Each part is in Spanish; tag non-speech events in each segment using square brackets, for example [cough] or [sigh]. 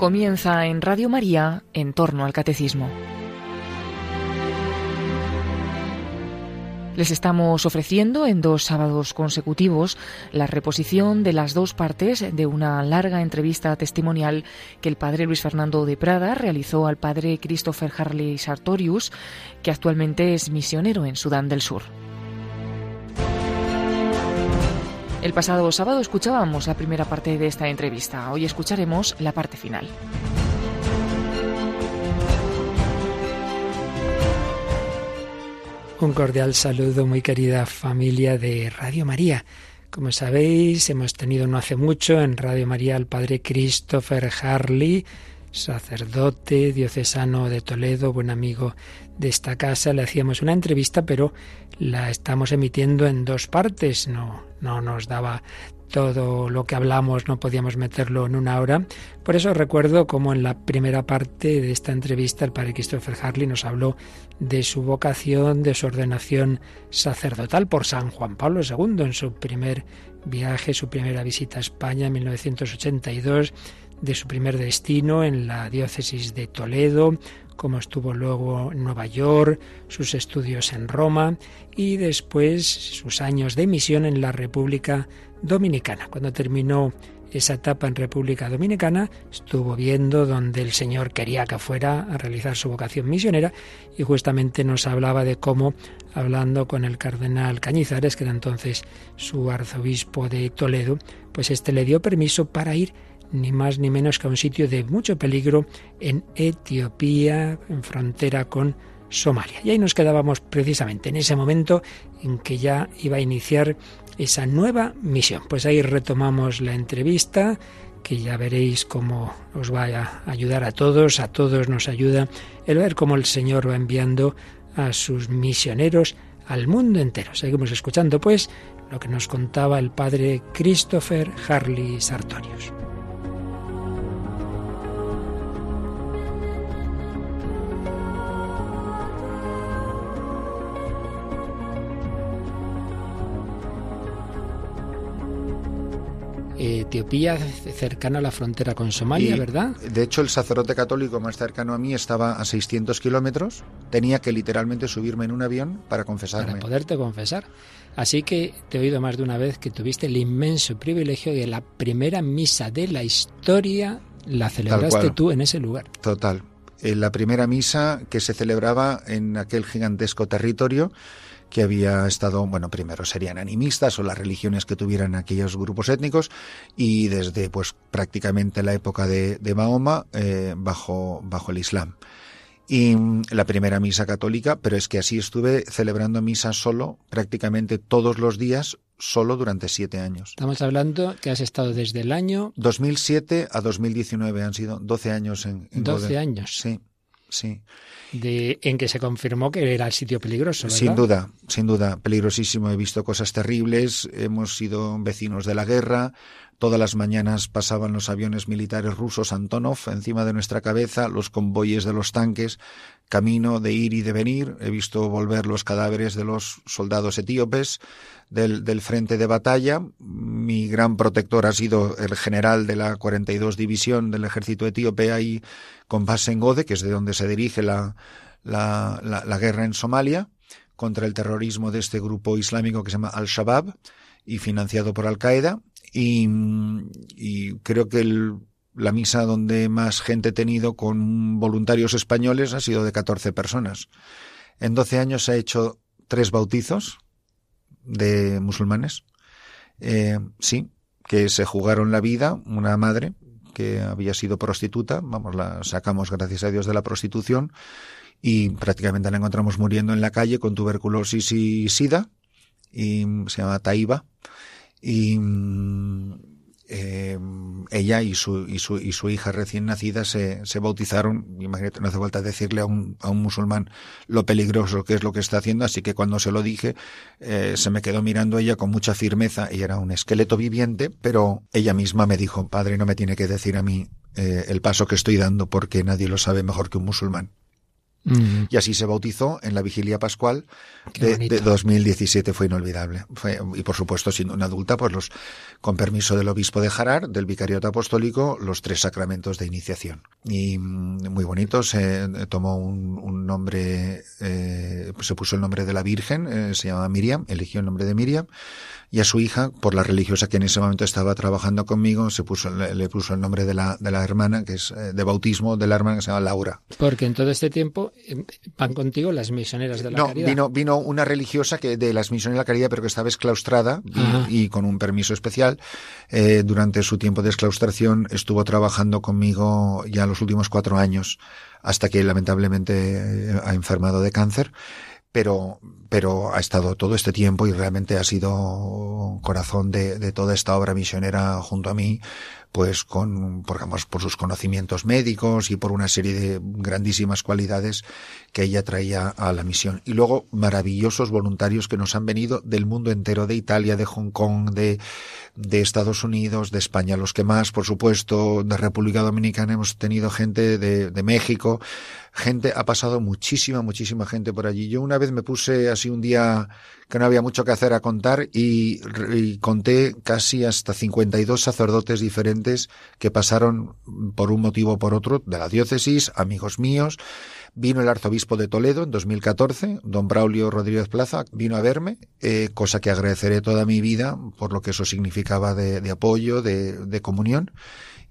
Comienza en Radio María en torno al catecismo. Les estamos ofreciendo en dos sábados consecutivos la reposición de las dos partes de una larga entrevista testimonial que el padre Luis Fernando de Prada realizó al padre Christopher Harley Sartorius, que actualmente es misionero en Sudán del Sur. El pasado sábado escuchábamos la primera parte de esta entrevista. Hoy escucharemos la parte final. Un cordial saludo, muy querida familia de Radio María. Como sabéis, hemos tenido no hace mucho en Radio María al padre Christopher Harley, sacerdote diocesano de Toledo, buen amigo de esta casa. Le hacíamos una entrevista, pero la estamos emitiendo en dos partes. No, no nos daba todo lo que hablamos, no podíamos meterlo en una hora. Por eso recuerdo como en la primera parte de esta entrevista el padre Christopher Harley nos habló de su vocación, de su ordenación sacerdotal por San Juan Pablo II en su primer viaje, su primera visita a España en 1982, de su primer destino en la diócesis de Toledo, como estuvo luego en Nueva York, sus estudios en Roma y después sus años de misión en la República Dominicana. Cuando terminó esa etapa en República Dominicana, estuvo viendo donde el Señor quería que fuera a realizar su vocación misionera y justamente nos hablaba de cómo, hablando con el cardenal Cañizares, que era entonces su arzobispo de Toledo, pues este le dio permiso para ir ni más ni menos que a un sitio de mucho peligro en Etiopía, en frontera con Somalia. Y ahí nos quedábamos precisamente en ese momento en que ya iba a iniciar esa nueva misión. Pues ahí retomamos la entrevista, que ya veréis cómo os va a ayudar a todos, a todos nos ayuda el ver cómo el Señor va enviando a sus misioneros al mundo entero. Seguimos escuchando pues lo que nos contaba el padre Christopher Harley Sartorius. Etiopía cercana a la frontera con Somalia, ¿verdad? De hecho, el sacerdote católico más cercano a mí estaba a 600 kilómetros. Tenía que literalmente subirme en un avión para confesarme. Para poderte confesar. Así que te he oído más de una vez que tuviste el inmenso privilegio de la primera misa de la historia la celebraste tú en ese lugar. Total. En eh, la primera misa que se celebraba en aquel gigantesco territorio que había estado, bueno, primero serían animistas o las religiones que tuvieran aquellos grupos étnicos y desde pues prácticamente la época de, Mahoma eh, bajo, bajo el Islam. Y mm, la primera misa católica, pero es que así estuve celebrando misa solo prácticamente todos los días, solo durante siete años. Estamos hablando que has estado desde el año 2007 a 2019, han sido 12 años en, en 12 años. Sí, sí de, en que se confirmó que era el sitio peligroso. Sin duda, sin duda, peligrosísimo. He visto cosas terribles, hemos sido vecinos de la guerra, Todas las mañanas pasaban los aviones militares rusos Antonov encima de nuestra cabeza, los convoyes de los tanques, camino de ir y de venir. He visto volver los cadáveres de los soldados etíopes del, del frente de batalla. Mi gran protector ha sido el general de la 42 División del ejército etíope ahí con base en Gode, que es de donde se dirige la, la, la, la guerra en Somalia contra el terrorismo de este grupo islámico que se llama Al-Shabaab y financiado por Al-Qaeda y, creo que la misa donde más gente he tenido con voluntarios españoles ha sido de 14 personas. En 12 años se ha hecho tres bautizos de musulmanes. Eh, sí, que se jugaron la vida, una madre que había sido prostituta, vamos, la sacamos gracias a Dios de la prostitución y prácticamente la encontramos muriendo en la calle con tuberculosis y sida y se llama Taiba y mm, eh, ella y su, y, su, y su hija recién nacida se, se bautizaron. Imagínate, no hace falta decirle a un, a un musulmán lo peligroso que es lo que está haciendo, así que cuando se lo dije, eh, se me quedó mirando ella con mucha firmeza. Ella era un esqueleto viviente, pero ella misma me dijo, padre, no me tiene que decir a mí eh, el paso que estoy dando porque nadie lo sabe mejor que un musulmán. Y así se bautizó en la vigilia pascual de, de, 2017. Fue inolvidable. Fue, y por supuesto, siendo una adulta, pues los, con permiso del obispo de Jarar, del vicariato apostólico, los tres sacramentos de iniciación. Y mm, muy bonito, se tomó un, un nombre, eh, se puso el nombre de la Virgen, eh, se llama Miriam, eligió el nombre de Miriam y a su hija, por la religiosa que en ese momento estaba trabajando conmigo, se puso, le, puso el nombre de la, de la hermana, que es eh, de bautismo de la hermana que se llama Laura. Porque en todo este tiempo em, van contigo las misioneras de la no, caridad. Vino, vino una religiosa que de las misioneras de la caridad, pero que estaba exclaustrada y, y, con un permiso especial. Eh, durante su tiempo de exclaustración estuvo trabajando conmigo ya los últimos cuatro años, hasta que lamentablemente eh, ha enfermado de cáncer pero, pero ha estado todo este tiempo y realmente ha sido corazón de, de toda esta obra misionera junto a mí, pues con, por, por sus conocimientos médicos y por una serie de grandísimas cualidades que ella traía a la misión. Y luego maravillosos voluntarios que nos han venido del mundo entero, de Italia, de Hong Kong, de, de Estados Unidos, de España, los que más, por supuesto, de República Dominicana hemos tenido gente de, de México, gente, ha pasado muchísima, muchísima gente por allí. Yo una vez me puse así un día que no había mucho que hacer a contar y, y conté casi hasta 52 sacerdotes diferentes que pasaron por un motivo o por otro de la diócesis, amigos míos. Vino el arzobispo de Toledo en 2014, don Braulio Rodríguez Plaza, vino a verme, eh, cosa que agradeceré toda mi vida por lo que eso significaba de, apoyo, de, comunión.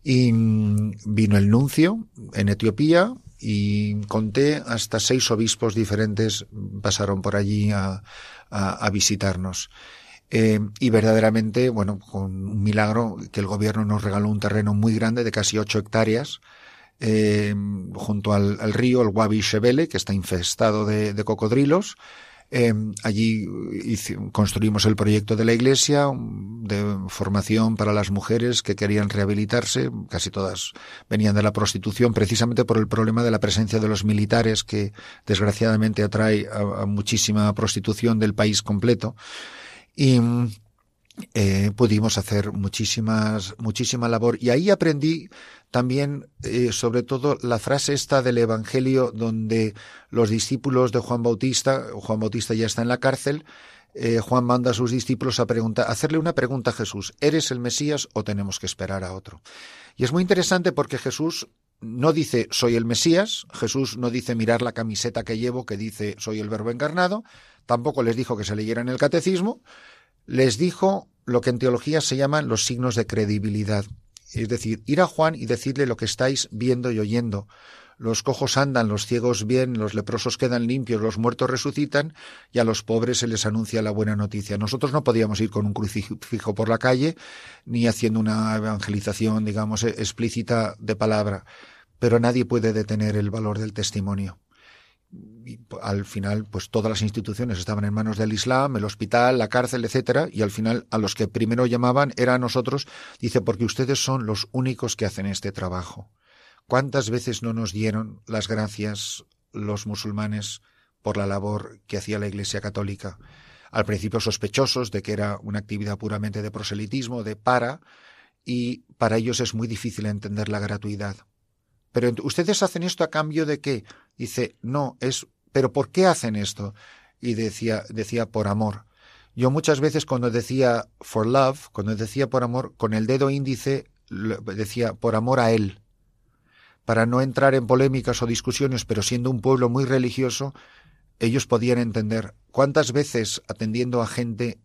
Y mm, vino el nuncio en Etiopía, y conté hasta seis obispos diferentes pasaron por allí a visitarnos. Eh, y verdaderamente, bueno, con un milagro que el gobierno nos regaló un terreno muy grande de casi ocho hectáreas, eh, junto al, al, río, el Wabi Shebele, que está infestado de, de cocodrilos, eh, allí construimos el proyecto de la iglesia de formación para las mujeres que querían rehabilitarse. Casi todas venían de la prostitución precisamente por el problema de la presencia de los militares que desgraciadamente atrae a, a muchísima prostitución del país completo. Y eh, pudimos hacer muchísimas, muchísima labor. Y ahí aprendí también, eh, sobre todo, la frase esta del Evangelio donde los discípulos de Juan Bautista, Juan Bautista ya está en la cárcel, eh, Juan manda a sus discípulos a preguntar, a hacerle una pregunta a Jesús, ¿eres el Mesías o tenemos que esperar a otro? Y es muy interesante porque Jesús no dice soy el Mesías, Jesús no dice mirar la camiseta que llevo que dice soy el verbo encarnado, tampoco les dijo que se leyeran el catecismo, les dijo lo que en teología se llaman los signos de credibilidad. Es decir, ir a Juan y decirle lo que estáis viendo y oyendo. Los cojos andan, los ciegos bien, los leprosos quedan limpios, los muertos resucitan y a los pobres se les anuncia la buena noticia. Nosotros no podíamos ir con un crucifijo por la calle ni haciendo una evangelización, digamos, explícita de palabra, pero nadie puede detener el valor del testimonio al final, pues todas las instituciones estaban en manos del Islam, el hospital, la cárcel, etcétera, y al final a los que primero llamaban eran a nosotros, dice, porque ustedes son los únicos que hacen este trabajo. ¿Cuántas veces no nos dieron las gracias los musulmanes por la labor que hacía la Iglesia Católica? Al principio sospechosos de que era una actividad puramente de proselitismo, de para, y para ellos es muy difícil entender la gratuidad. Pero ustedes hacen esto a cambio de qué? Dice, no, es, pero ¿por qué hacen esto? Y decía, decía por amor. Yo muchas veces cuando decía for love, cuando decía por amor, con el dedo índice decía por amor a él. Para no entrar en polémicas o discusiones, pero siendo un pueblo muy religioso, ellos podían entender cuántas veces atendiendo a gente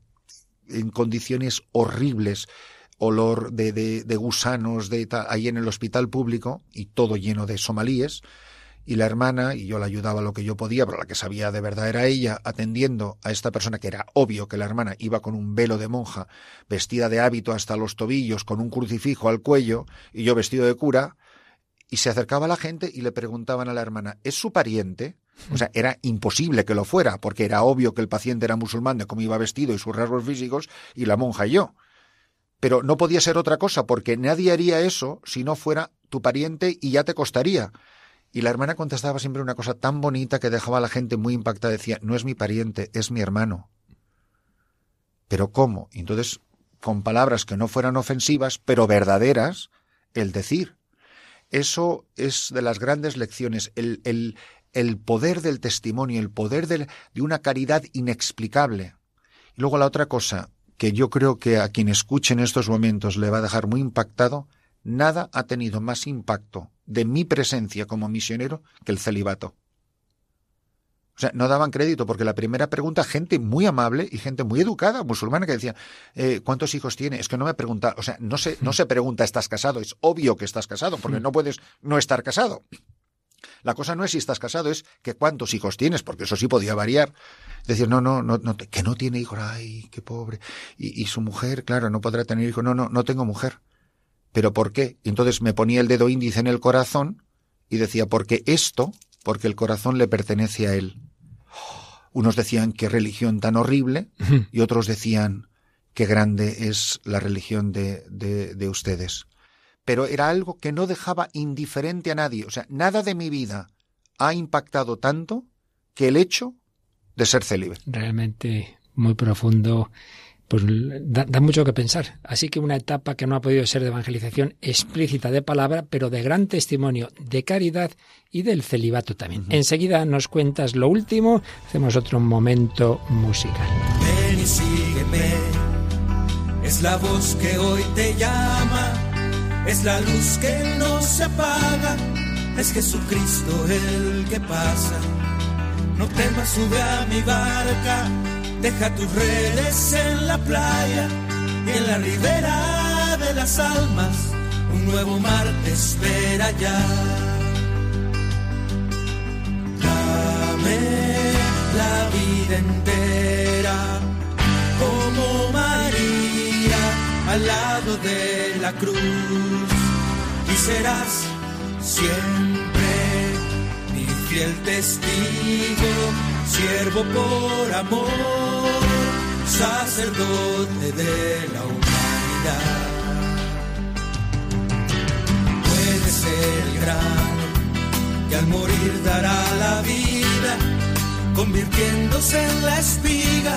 en condiciones horribles, olor de, de, de gusanos de, ahí en el hospital público y todo lleno de somalíes. Y la hermana, y yo la ayudaba lo que yo podía, pero la que sabía de verdad era ella, atendiendo a esta persona que era obvio que la hermana iba con un velo de monja, vestida de hábito hasta los tobillos, con un crucifijo al cuello, y yo vestido de cura, y se acercaba a la gente y le preguntaban a la hermana, ¿es su pariente? O sea, era imposible que lo fuera, porque era obvio que el paciente era musulmán de cómo iba vestido y sus rasgos físicos, y la monja y yo pero no podía ser otra cosa, porque nadie haría eso si no fuera tu pariente y ya te costaría. Y la hermana contestaba siempre una cosa tan bonita que dejaba a la gente muy impactada. Decía, no es mi pariente, es mi hermano. Pero ¿cómo? entonces, con palabras que no fueran ofensivas, pero verdaderas, el decir. Eso es de las grandes lecciones, el, el, el poder del testimonio, el poder de, de una caridad inexplicable. Y luego la otra cosa que yo creo que a quien escuche en estos momentos le va a dejar muy impactado, nada ha tenido más impacto de mi presencia como misionero que el celibato. O sea, no daban crédito porque la primera pregunta, gente muy amable y gente muy educada, musulmana, que decía, eh, ¿cuántos hijos tiene? Es que no me pregunta, o sea, no se, no se pregunta, ¿estás casado? Es obvio que estás casado, porque no puedes no estar casado. La cosa no es si estás casado, es que cuántos hijos tienes, porque eso sí podía variar. Decir, no, no, no, no que no tiene hijos, ay, qué pobre. Y, y su mujer, claro, no podrá tener hijos. No, no, no tengo mujer. ¿Pero por qué? Y entonces me ponía el dedo índice en el corazón y decía, porque esto, porque el corazón le pertenece a él. Unos decían qué religión tan horrible y otros decían qué grande es la religión de, de, de ustedes. Pero era algo que no dejaba indiferente a nadie. O sea, nada de mi vida ha impactado tanto que el hecho de ser célibe. Realmente muy profundo pues da, da, mucho que pensar. Así que una etapa que no ha podido ser de evangelización explícita de palabra, pero de gran testimonio de caridad y del celibato también. Uh -huh. Enseguida nos cuentas lo último, hacemos otro momento musical. Ven y sígueme, es la voz que hoy te llama, es la luz que no se apaga, es Jesucristo el que pasa. No temas, sube a mi barca Deja tus redes en la playa y en la ribera de las almas. Un nuevo mar te espera ya. Dame la vida entera como María al lado de la cruz. Y serás siempre mi fiel testigo siervo por amor, sacerdote de la humanidad. Puede ser el grano que al morir dará la vida, convirtiéndose en la espiga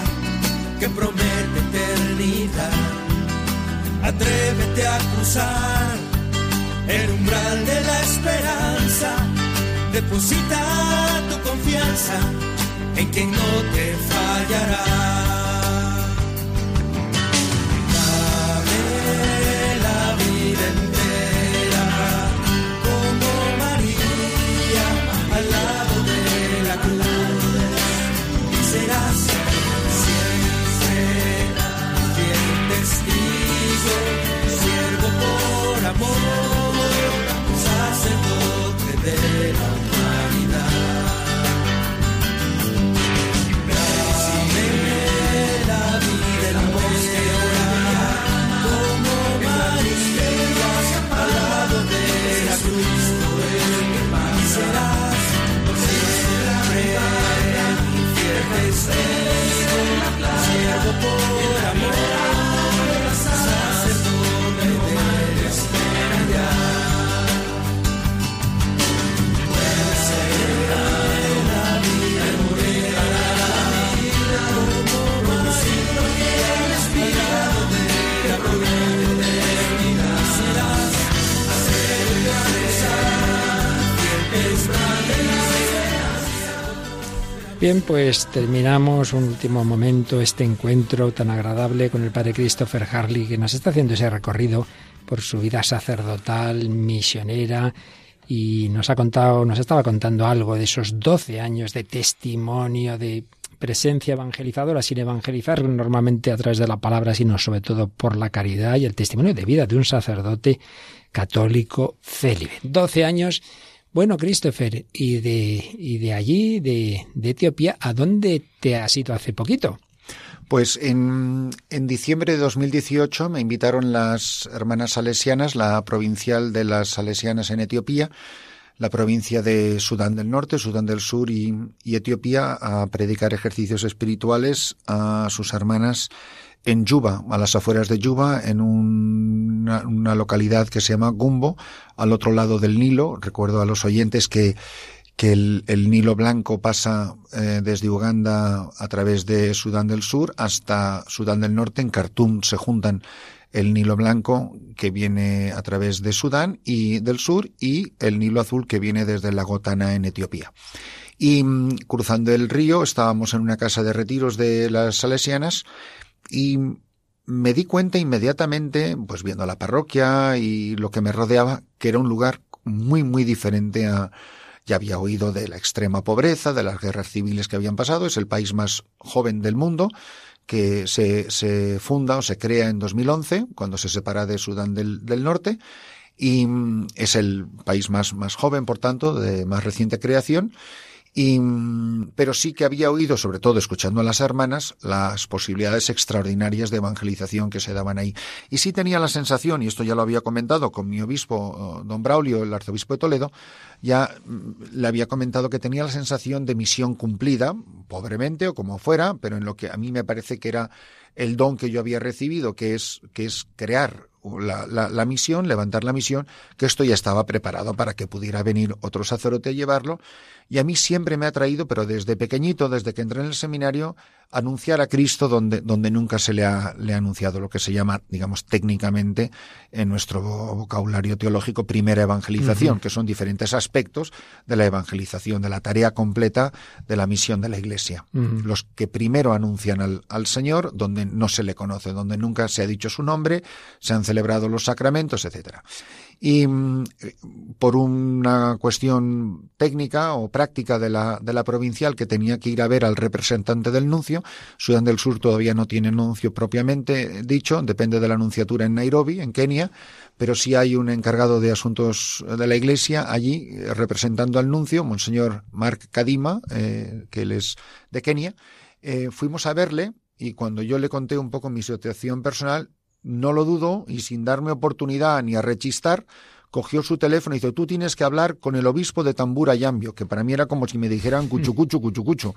que promete eternidad. Atrévete a cruzar el umbral de la esperanza, deposita tu confianza en quien no te fallará. Siervo por amor, Bien, pues terminamos un último momento este encuentro tan agradable con el padre Christopher Harley que nos está haciendo ese recorrido por su vida sacerdotal, misionera y nos ha contado, nos estaba contando algo de esos 12 años de testimonio, de presencia evangelizadora sin evangelizar normalmente a través de la palabra, sino sobre todo por la caridad y el testimonio de vida de un sacerdote católico célibe. 12 años bueno, Christopher, y de, y de allí, de, de Etiopía, ¿a dónde te has ido hace poquito? Pues en, en, diciembre de 2018 me invitaron las hermanas salesianas, la provincial de las salesianas en Etiopía, la provincia de Sudán del Norte, Sudán del Sur y, y Etiopía, a predicar ejercicios espirituales a sus hermanas en Yuba, a las afueras de Yuba, en una, localidad que se llama Gumbo, al otro lado del Nilo. Recuerdo a los oyentes que, que el, el Nilo Blanco pasa eh, desde Uganda a través de Sudán del Sur hasta Sudán del Norte. En Khartoum se juntan el Nilo Blanco que viene a través de Sudán y del Sur y el Nilo Azul que viene desde la Gotana en Etiopía. Y mm, cruzando el río estábamos en una casa de retiros de las salesianas y me di cuenta inmediatamente, pues viendo la parroquia y lo que me rodeaba, que era un lugar muy, muy diferente a, ya había oído de la extrema pobreza, de las guerras civiles que habían pasado, es el país más joven del mundo, que se, se funda o se crea en 2011, cuando se separa de Sudán del, del Norte, y mm, es el país más, más joven, por tanto, de más reciente creación, y, mm, pero sí que había oído, sobre todo escuchando a las hermanas, las posibilidades extraordinarias de evangelización que se daban ahí. Y sí tenía la sensación, y esto ya lo había comentado con mi obispo, don Braulio, el arzobispo de Toledo, ya mm, le había comentado que tenía la sensación de misión cumplida, pobremente o como fuera, pero en lo que a mí me parece que era el don que yo había recibido, que es, que es crear la, la, misión, levantar la misión, que esto ya estaba preparado para que pudiera venir otro sacerdote a llevarlo. Y a mí siempre me ha traído, pero desde pequeñito, desde que entré en el seminario, anunciar a Cristo donde, donde nunca se le ha, le ha anunciado, lo que se llama, digamos, técnicamente en nuestro vocabulario teológico, primera evangelización, uh -huh. que son diferentes aspectos de la evangelización, de la tarea completa de la misión de la Iglesia. Uh -huh. Los que primero anuncian al, al Señor, donde no se le conoce, donde nunca se ha dicho su nombre, se han celebrado los sacramentos, etcétera. Y mm, por una cuestión técnica o práctica de la, de la provincial que tenía que ir a ver al representante del nuncio, Sudán del Sur todavía no tiene nuncio propiamente dicho, depende de la nunciatura en Nairobi, en Kenia, pero sí hay un encargado de asuntos de la Iglesia allí representando al nuncio, Monseñor Mark Kadima, eh, que él es de Kenia. Eh, fuimos a verle y cuando yo le conté un poco mi situación personal, no lo dudo y sin darme oportunidad ni a rechistar, cogió su teléfono y dijo, tú tienes que hablar con el obispo de Tambura Yambio, que para mí era como si me dijeran [laughs] cuchucuchu, cuchucuchu,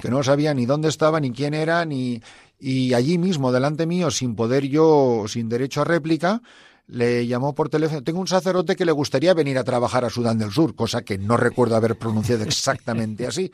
que no sabía ni dónde estaba, ni quién era, ni... Y allí mismo, delante mío, sin poder yo, sin derecho a réplica, le llamó por teléfono, tengo un sacerdote que le gustaría venir a trabajar a Sudán del Sur, cosa que no recuerdo haber pronunciado exactamente así.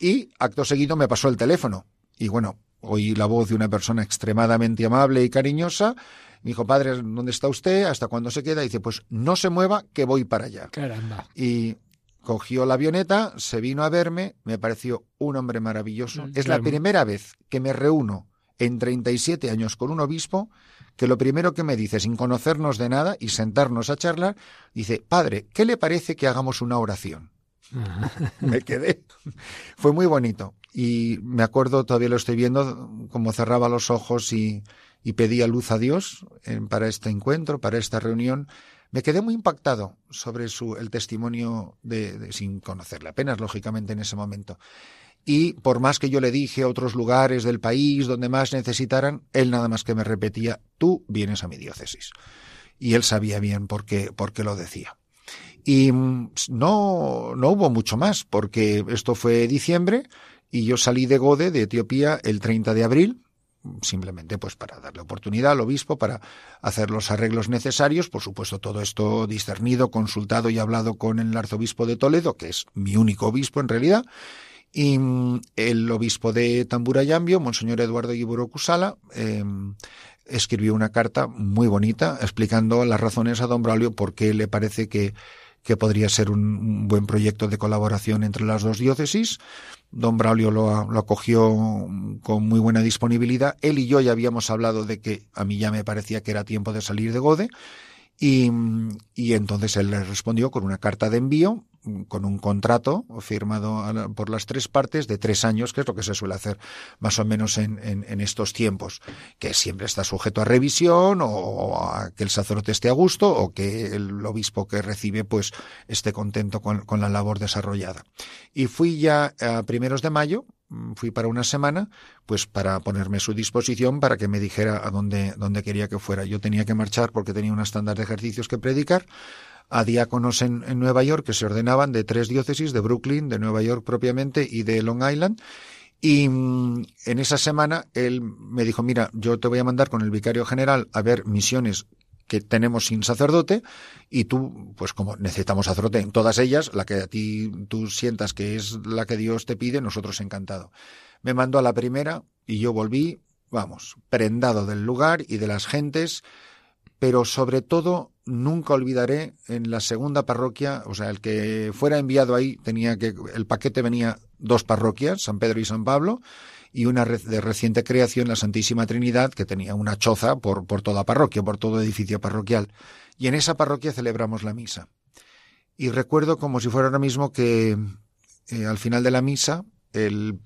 Y acto seguido me pasó el teléfono. Y bueno, oí la voz de una persona extremadamente amable y cariñosa. Me dijo, padre, ¿dónde está usted? ¿Hasta cuándo se queda? Y dice, pues no se mueva, que voy para allá. Caramba. Y cogió la avioneta, se vino a verme, me pareció un hombre maravilloso. Mm, es claro. la primera vez que me reúno en 37 años con un obispo que lo primero que me dice, sin conocernos de nada y sentarnos a charlar, dice, padre, ¿qué le parece que hagamos una oración? Me quedé. Fue muy bonito. Y me acuerdo, todavía lo estoy viendo, como cerraba los ojos y, pedía luz a Dios para este encuentro, para esta reunión. Me quedé muy impactado sobre su, el testimonio de, de, sin conocerle apenas, lógicamente, en ese momento. Y por más que yo le dije a otros lugares del país donde más necesitaran, él nada más que me repetía, tú vienes a mi diócesis. Y él sabía bien por qué, por qué lo decía. Y no, no hubo mucho más, porque esto fue diciembre y yo salí de Gode, de Etiopía, el 30 de abril, simplemente pues para darle oportunidad al obispo para hacer los arreglos necesarios, por supuesto todo esto discernido, consultado y hablado con el arzobispo de Toledo, que es mi único obispo en realidad, y el obispo de Tamburayambio, Monseñor Eduardo Iburo Cusala, eh, escribió una carta muy bonita explicando las razones a don Braulio por qué le parece que que podría ser un, buen proyecto de colaboración entre las dos diócesis. Don Braulio lo, lo, acogió con muy buena disponibilidad. Él y yo ya habíamos hablado de que a mí ya me parecía que era tiempo de salir de Gode. Y entonces él le respondió con una carta de envío con un contrato firmado por las tres partes de tres años, que es lo que se suele hacer más o menos en, estos tiempos, que siempre está sujeto a revisión o a que el sacerdote esté a gusto o que el obispo que recibe pues esté contento con, con la labor desarrollada. Y fui ya a primeros de mayo, fui para una semana, pues para ponerme a su disposición para que me dijera a dónde, dónde quería que fuera. Yo tenía que marchar porque tenía una estándar de ejercicios que predicar a diáconos en, en, Nueva York que se ordenaban de tres diócesis, de Brooklyn, de Nueva York propiamente y de Long Island. Y mm, en esa semana él me dijo, mira, yo te voy a mandar con el vicario general a ver misiones que tenemos sin sacerdote y tú, pues como necesitamos sacerdote en todas ellas, la que a ti tú sientas que es la que Dios te pide, nosotros encantado. Me mandó a la primera y yo volví, vamos, prendado del lugar y de las gentes, pero sobre todo nunca olvidaré en la segunda parroquia, o sea, el que fuera enviado ahí tenía que, el paquete venía dos parroquias, San Pedro y San Pablo, y una de reciente creación, la Santísima Trinidad, que tenía una choza por, por toda parroquia, por todo edificio parroquial. Y en esa parroquia celebramos la misa. Y recuerdo como si fuera ahora mismo que eh, al final de la misa, el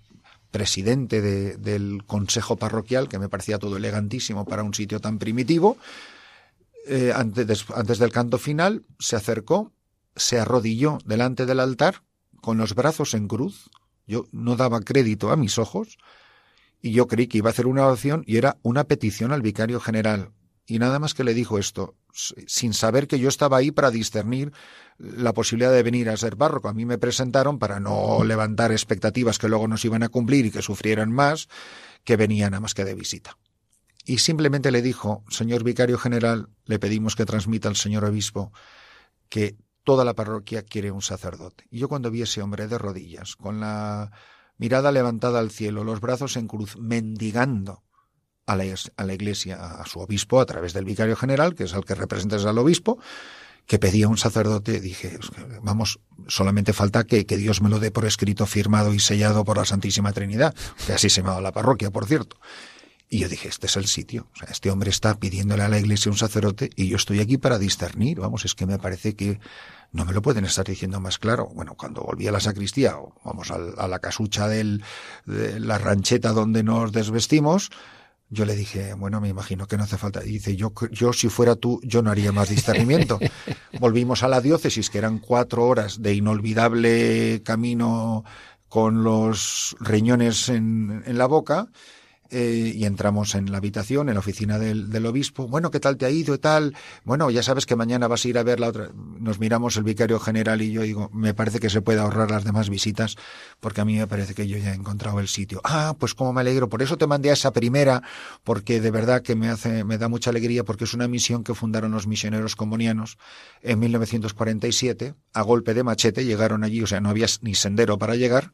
presidente del consejo parroquial, que me parecía todo elegantísimo para un sitio tan primitivo, eh, antes, antes del canto final, se acercó, se arrodilló delante del altar con los brazos en cruz. Yo no daba crédito a mis ojos y yo creí que iba a hacer una oración y era una petición al vicario general. Y nada más que le dijo esto, sin saber que yo estaba ahí para discernir la posibilidad de venir a ser párroco. A mí me presentaron para no levantar expectativas que luego nos iban a cumplir y que sufrieran más, que venían nada más que de visita y simplemente le dijo, señor vicario general, le pedimos que transmita al señor obispo que toda la parroquia quiere un sacerdote. Y yo cuando vi a ese hombre de rodillas, con la mirada levantada al cielo, los brazos en cruz, mendigando a la, a la iglesia, a su obispo, a través del vicario general, que es el que representa al obispo, que pedía un sacerdote, dije, vamos, solamente falta que, que, Dios me lo dé por escrito, firmado y sellado por la Santísima Trinidad, que así se llamaba la parroquia, por cierto. Y yo dije, este es el sitio. O sea, este hombre está pidiéndole a la iglesia un sacerdote y yo estoy aquí para discernir. Vamos, es que me parece que no me lo pueden estar diciendo más claro. Bueno, cuando volví a la sacristía, o vamos a, la casucha del, de la rancheta donde nos desvestimos, yo le dije, bueno, me imagino que no hace falta. Y dice, yo, yo si fuera tú, yo no haría más discernimiento. [laughs] Volvimos a la diócesis, que eran cuatro horas de inolvidable camino con los riñones en, en la boca eh, y entramos en la habitación, en la oficina del, del, obispo. Bueno, ¿qué tal te ha ido y tal? Bueno, ya sabes que mañana vas a ir a ver la otra. Nos miramos el vicario general y yo digo, me parece que se puede ahorrar las demás visitas porque a mí me parece que yo ya he encontrado el sitio. Ah, pues cómo me alegro. Por eso te mandé a esa primera porque de verdad que me hace, me da mucha alegría porque es una misión que fundaron los misioneros comunianos en 1947 a golpe de machete. Llegaron allí, o sea, no había ni sendero para llegar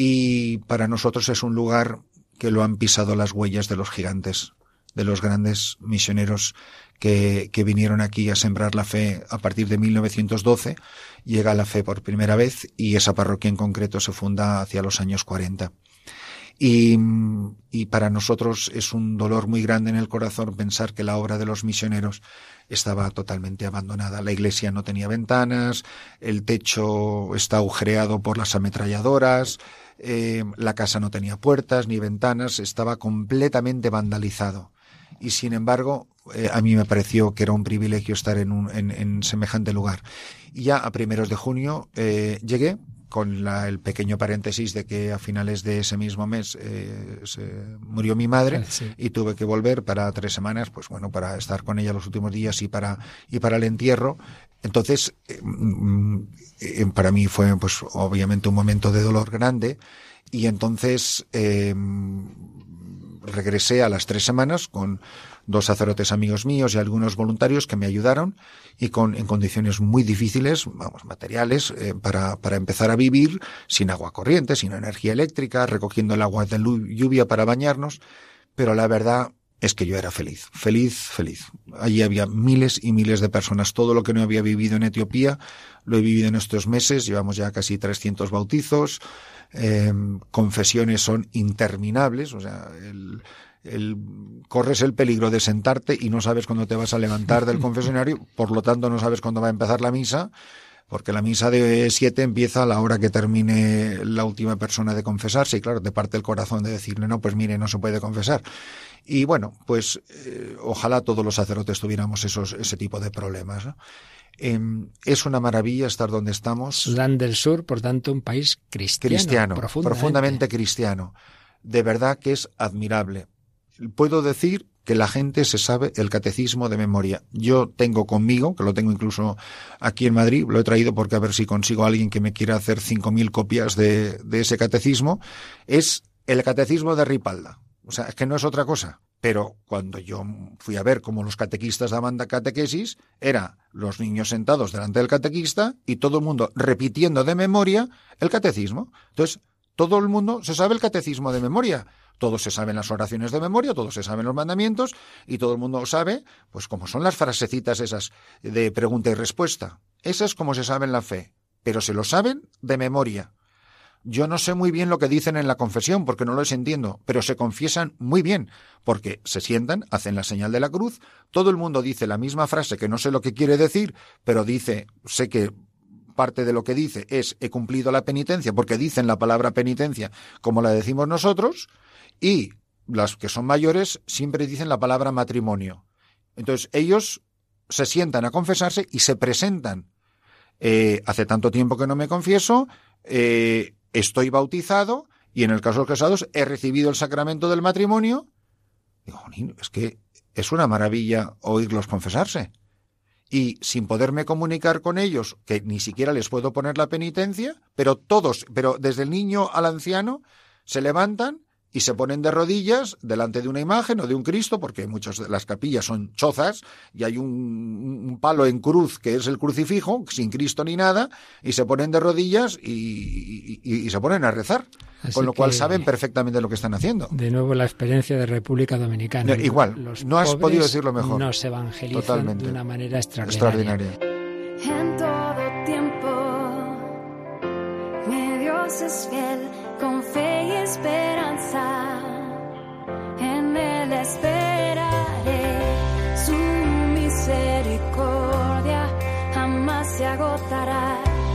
y para nosotros es un lugar que lo han pisado las huellas de los gigantes, de los grandes misioneros que, que, vinieron aquí a sembrar la fe a partir de 1912. Llega la fe por primera vez y esa parroquia en concreto se funda hacia los años 40. Y, y, para nosotros es un dolor muy grande en el corazón pensar que la obra de los misioneros estaba totalmente abandonada. La iglesia no tenía ventanas, el techo está agujereado por las ametralladoras, eh, la casa no tenía puertas ni ventanas, estaba completamente vandalizado. Y sin embargo, eh, a mí me pareció que era un privilegio estar en, un, en, en semejante lugar. Y ya a primeros de junio eh, llegué, con la, el pequeño paréntesis de que a finales de ese mismo mes eh, se murió mi madre [laughs] sí. y tuve que volver para tres semanas, pues bueno, para estar con ella los últimos días y para y para el entierro. Entonces, eh, eh, para mí fue, pues, obviamente un momento de dolor grande y entonces eh, regresé a las tres semanas con dos sacerdotes amigos míos y algunos voluntarios que me ayudaron y con en condiciones muy difíciles, vamos, materiales, eh, para, para empezar a vivir sin agua corriente, sin energía eléctrica, recogiendo el agua de lluvia para bañarnos, pero la verdad es que yo era feliz, feliz, feliz. Allí había miles y miles de personas. Todo lo que no había vivido en Etiopía lo he vivido en estos meses. Llevamos ya casi 300 bautizos. Eh, confesiones son interminables. O sea, el, el, corres el peligro de sentarte y no sabes cuándo te vas a levantar del [laughs] confesionario. Por lo tanto, no sabes cuándo va a empezar la misa porque la misa de siete empieza a la hora que termine la última persona de confesarse y claro, te parte el corazón de decirle, no, pues mire, no se puede confesar. Y bueno, pues eh, ojalá todos los sacerdotes tuviéramos esos, ese tipo de problemas. ¿no? Eh, es una maravilla estar donde estamos. Sudán del Sur, por tanto, un país cristiano. Cristiano, profundamente. profundamente cristiano. De verdad que es admirable. Puedo decir que la gente se sabe el catecismo de memoria. Yo tengo conmigo, que lo tengo incluso aquí en Madrid, lo he traído porque a ver si consigo a alguien que me quiera hacer cinco mil copias de, de ese catecismo, es el catecismo de Ripalda. O sea, es que no es otra cosa. Pero cuando yo fui a ver cómo los catequistas daban catequesis, era los niños sentados delante del catequista y todo el mundo repitiendo de memoria el catecismo. Entonces, todo el mundo se sabe el catecismo de memoria. Todos se saben las oraciones de memoria, todos se saben los mandamientos y todo el mundo sabe, pues como son las frasecitas esas de pregunta y respuesta. Esas como se sabe en la fe, pero se lo saben de memoria. Yo no sé muy bien lo que dicen en la confesión porque no los entiendo, pero se confiesan muy bien porque se sientan, hacen la señal de la cruz, todo el mundo dice la misma frase que no sé lo que quiere decir, pero dice, sé que parte de lo que dice es he cumplido la penitencia, porque dicen la palabra penitencia como la decimos nosotros, y las que son mayores siempre dicen la palabra matrimonio. Entonces ellos se sientan a confesarse y se presentan. Eh, hace tanto tiempo que no me confieso, eh, estoy bautizado y en el caso de los casados he recibido el sacramento del matrimonio. Digo, es que es una maravilla oírlos confesarse y sin poderme comunicar con ellos, que ni siquiera les puedo poner la penitencia, pero todos, pero desde el niño al anciano, se levantan y se ponen de rodillas delante de una imagen o de un Cristo, porque muchas de las capillas son chozas y hay un, palo en cruz que es el crucifijo, sin Cristo ni nada, y se ponen de rodillas y, se ponen a rezar. con lo cual saben perfectamente lo que están haciendo. De nuevo la experiencia de República Dominicana. igual, no has podido decirlo mejor. Nos evangelizan de una manera extraordinaria.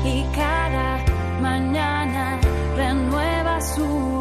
Y cada mañana renueva su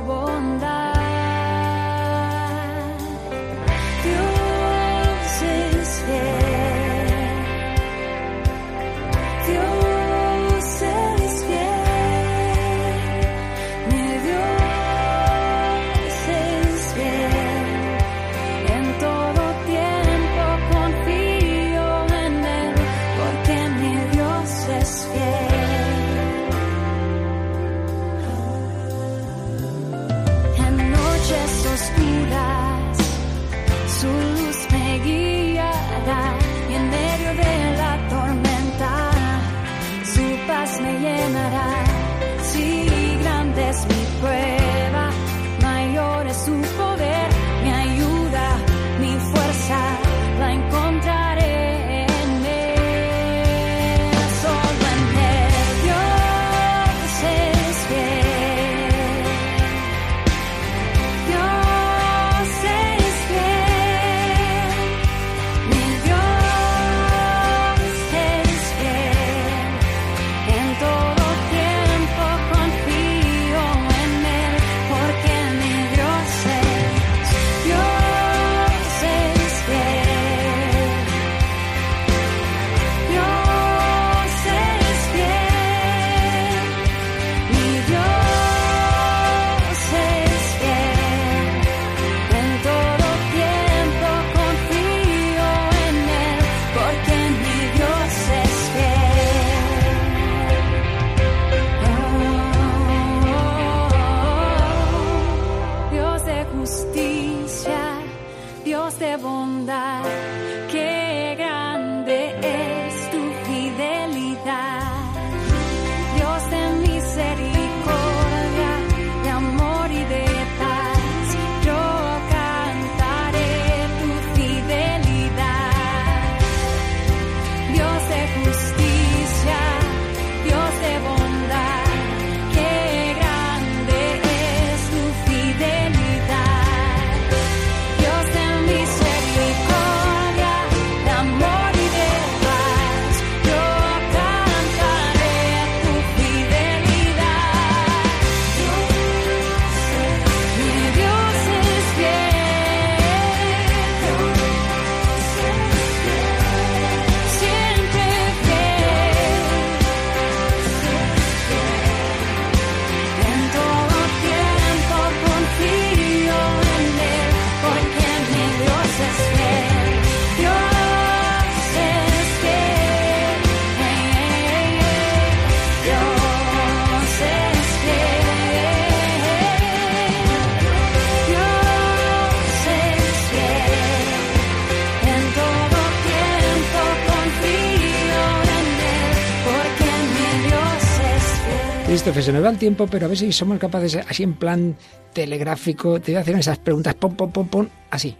Christopher, se me va el tiempo, pero a ver si somos capaces, así en plan telegráfico, te voy a hacer esas preguntas, pom, pom, pom, pom, así.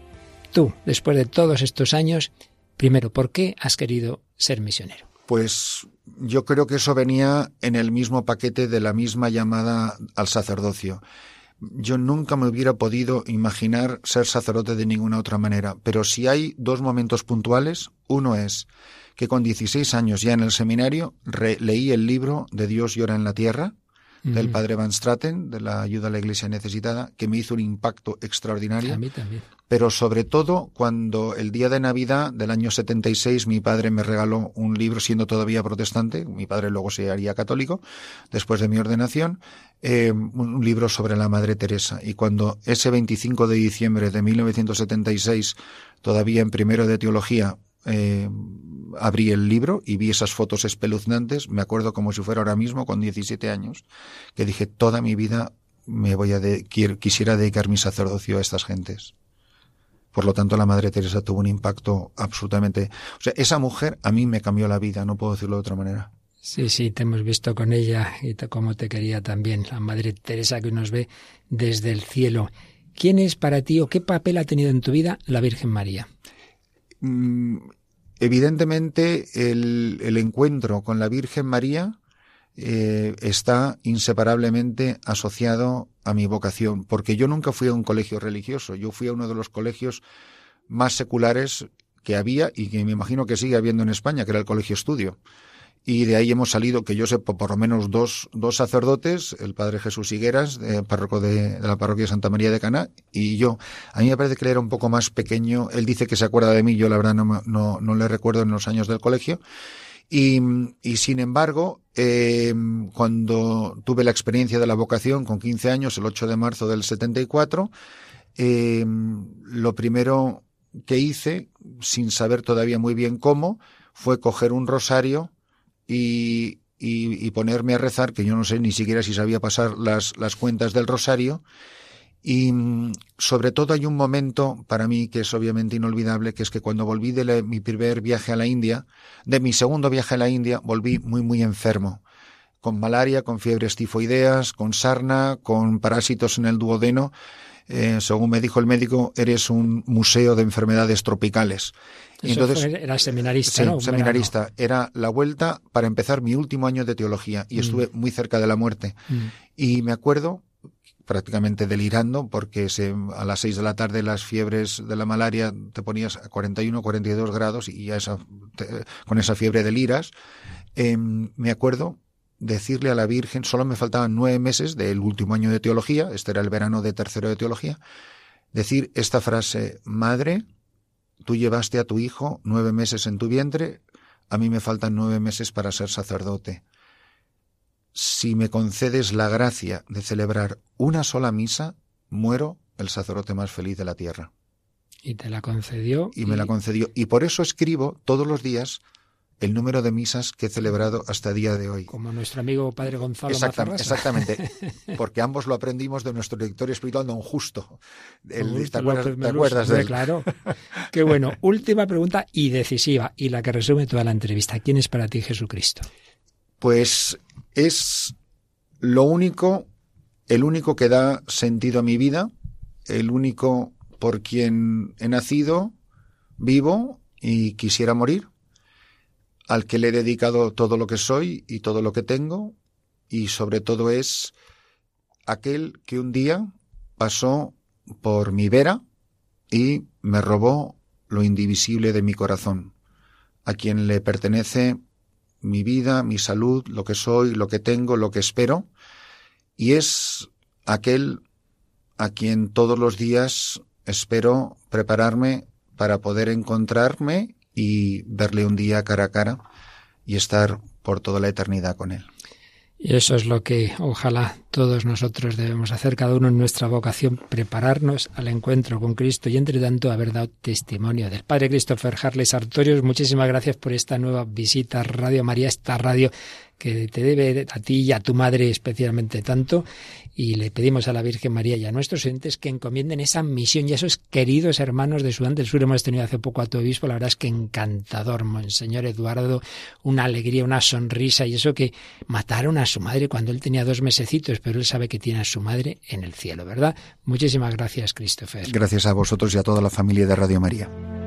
Tú, después de todos estos años, primero, ¿por qué has querido ser misionero? Pues yo creo que eso venía en el mismo paquete de la misma llamada al sacerdocio. Yo nunca me hubiera podido imaginar ser sacerdote de ninguna otra manera, pero si hay dos momentos puntuales, uno es que con 16 años ya en el seminario leí el libro de Dios llora en la tierra, del padre Van Straten, de la ayuda a la iglesia necesitada, que me hizo un impacto extraordinario. A mí también. Pero sobre todo cuando el día de Navidad del año 76 mi padre me regaló un libro siendo todavía protestante, mi padre luego se haría católico, después de mi ordenación, eh, un libro sobre la Madre Teresa. Y cuando ese 25 de diciembre de 1976, todavía en primero de teología, eh, abrí el libro y vi esas fotos espeluznantes, me acuerdo como si fuera ahora mismo, con 17 años, que dije, toda mi vida me voy a quisiera dedicar mi sacerdocio a estas gentes. Por lo tanto, la Madre Teresa tuvo un impacto absolutamente... O sea, esa mujer a mí me cambió la vida, no puedo decirlo de otra manera. Sí, sí, te hemos visto con ella y como te quería también, la Madre Teresa que nos ve desde el cielo. ¿Quién es para ti o qué papel ha tenido en tu vida la Virgen María? Mm, evidentemente el, encuentro con la Virgen María eh, está inseparablemente asociado a mi vocación, porque yo nunca fui a un colegio religioso, yo fui a uno de los colegios más seculares que había y que me imagino que sigue habiendo en España, que era el Colegio Estudio y de ahí hemos salido, que yo sé, por lo menos dos, dos sacerdotes, el padre Jesús Higueras, párroco de, la parroquia Santa María de Cana, y yo. A mí me parece que él era un poco más pequeño, él dice que se acuerda de mí, yo la verdad no, no, no le recuerdo en los años del colegio, y, y sin embargo, eh, cuando tuve la experiencia de la vocación con 15 años, el 8 de marzo del 74, eh, lo primero que hice, sin saber todavía muy bien cómo, fue coger un rosario, y, ponerme a rezar, que yo no sé ni siquiera si sabía pasar las, las cuentas del rosario. Y mm, sobre todo hay un momento para mí que es obviamente inolvidable, que es que cuando volví de mi primer viaje a la India, de mi segundo viaje a la India, volví muy, muy enfermo, con malaria, con fiebres tifoideas, con sarna, con parásitos en el duodeno. Eh, según me dijo el médico, eres un museo de enfermedades tropicales entonces, era seminarista, sí, seminarista. Era la vuelta para empezar mi último año de teología y mm. estuve muy cerca de la muerte. Mm. Y me acuerdo prácticamente delirando porque se, a las seis de la tarde las fiebres de la malaria te ponías a 41, 42 grados y ya esa, con esa fiebre deliras. Eh, me acuerdo decirle a la Virgen, solo me faltaban nueve meses del último año de teología, este era el verano de tercero de teología, decir esta frase, Madre, Tú llevaste a tu hijo nueve meses en tu vientre, a mí me faltan nueve meses para ser sacerdote. Si me concedes la gracia de celebrar una sola misa, muero el sacerdote más feliz de la tierra. Y te la concedió. Y, me la concedió. Y por eso escribo todos los días el número de misas que he celebrado hasta el día de hoy. Como nuestro amigo padre Gonzalo Exactamente, exactamente [laughs] porque ambos lo aprendimos de nuestro director espiritual don Justo. El, ¿Te acuerdas, de él? Claro. Qué bueno. [laughs] Última pregunta y decisiva, y la que resume toda la entrevista. ¿Quién es para ti Jesucristo? Pues es lo único, el único que da sentido a mi vida, el único por quien he nacido, vivo y quisiera morir al que le he dedicado todo lo que soy y todo lo que tengo, y sobre todo es aquel que un día pasó por mi vera y me robó lo indivisible de mi corazón, a quien le pertenece mi vida, mi salud, lo que soy, lo que tengo, lo que espero, y es aquel a quien todos los días espero prepararme para poder encontrarme y verle un día cara a cara y estar por toda la eternidad con él. Y eso es lo que ojalá todos nosotros debemos hacer, cada uno en nuestra vocación, prepararnos al encuentro con Cristo y entre tanto haber dado testimonio del Padre Christopher Harley Sartorius. Muchísimas gracias por esta nueva visita a Radio María, esta radio que te debe a ti y a tu madre especialmente tanto y le pedimos a la Virgen María y a nuestros entes que encomienden esa misión y a esos queridos hermanos de Sudán del Sur. Hemos tenido hace poco a tu obispo, la verdad es que encantador, Monseñor Eduardo, una alegría, una sonrisa y eso que mataron a su madre cuando él tenía dos mesecitos, pero él sabe que tiene a su madre en el cielo, ¿verdad? Muchísimas gracias, Christopher. Gracias a vosotros y a toda la familia de Radio María.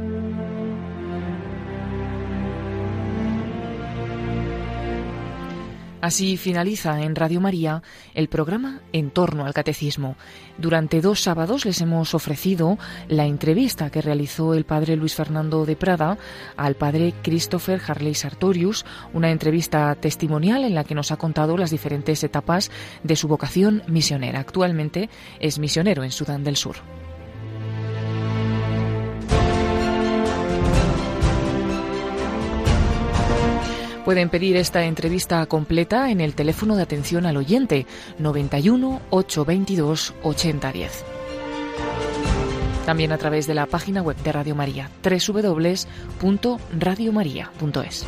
Así finaliza en Radio María el programa En torno al Catecismo. Durante dos sábados les hemos ofrecido la entrevista que realizó el padre Luis Fernando de Prada al padre Christopher Harley Sartorius, una entrevista testimonial en la que nos ha contado las diferentes etapas de su vocación misionera. Actualmente es misionero en Sudán del Sur. Pueden pedir esta entrevista completa en el teléfono de atención al oyente 91 822 8010. También a través de la página web de Radio María www.radiomaria.es.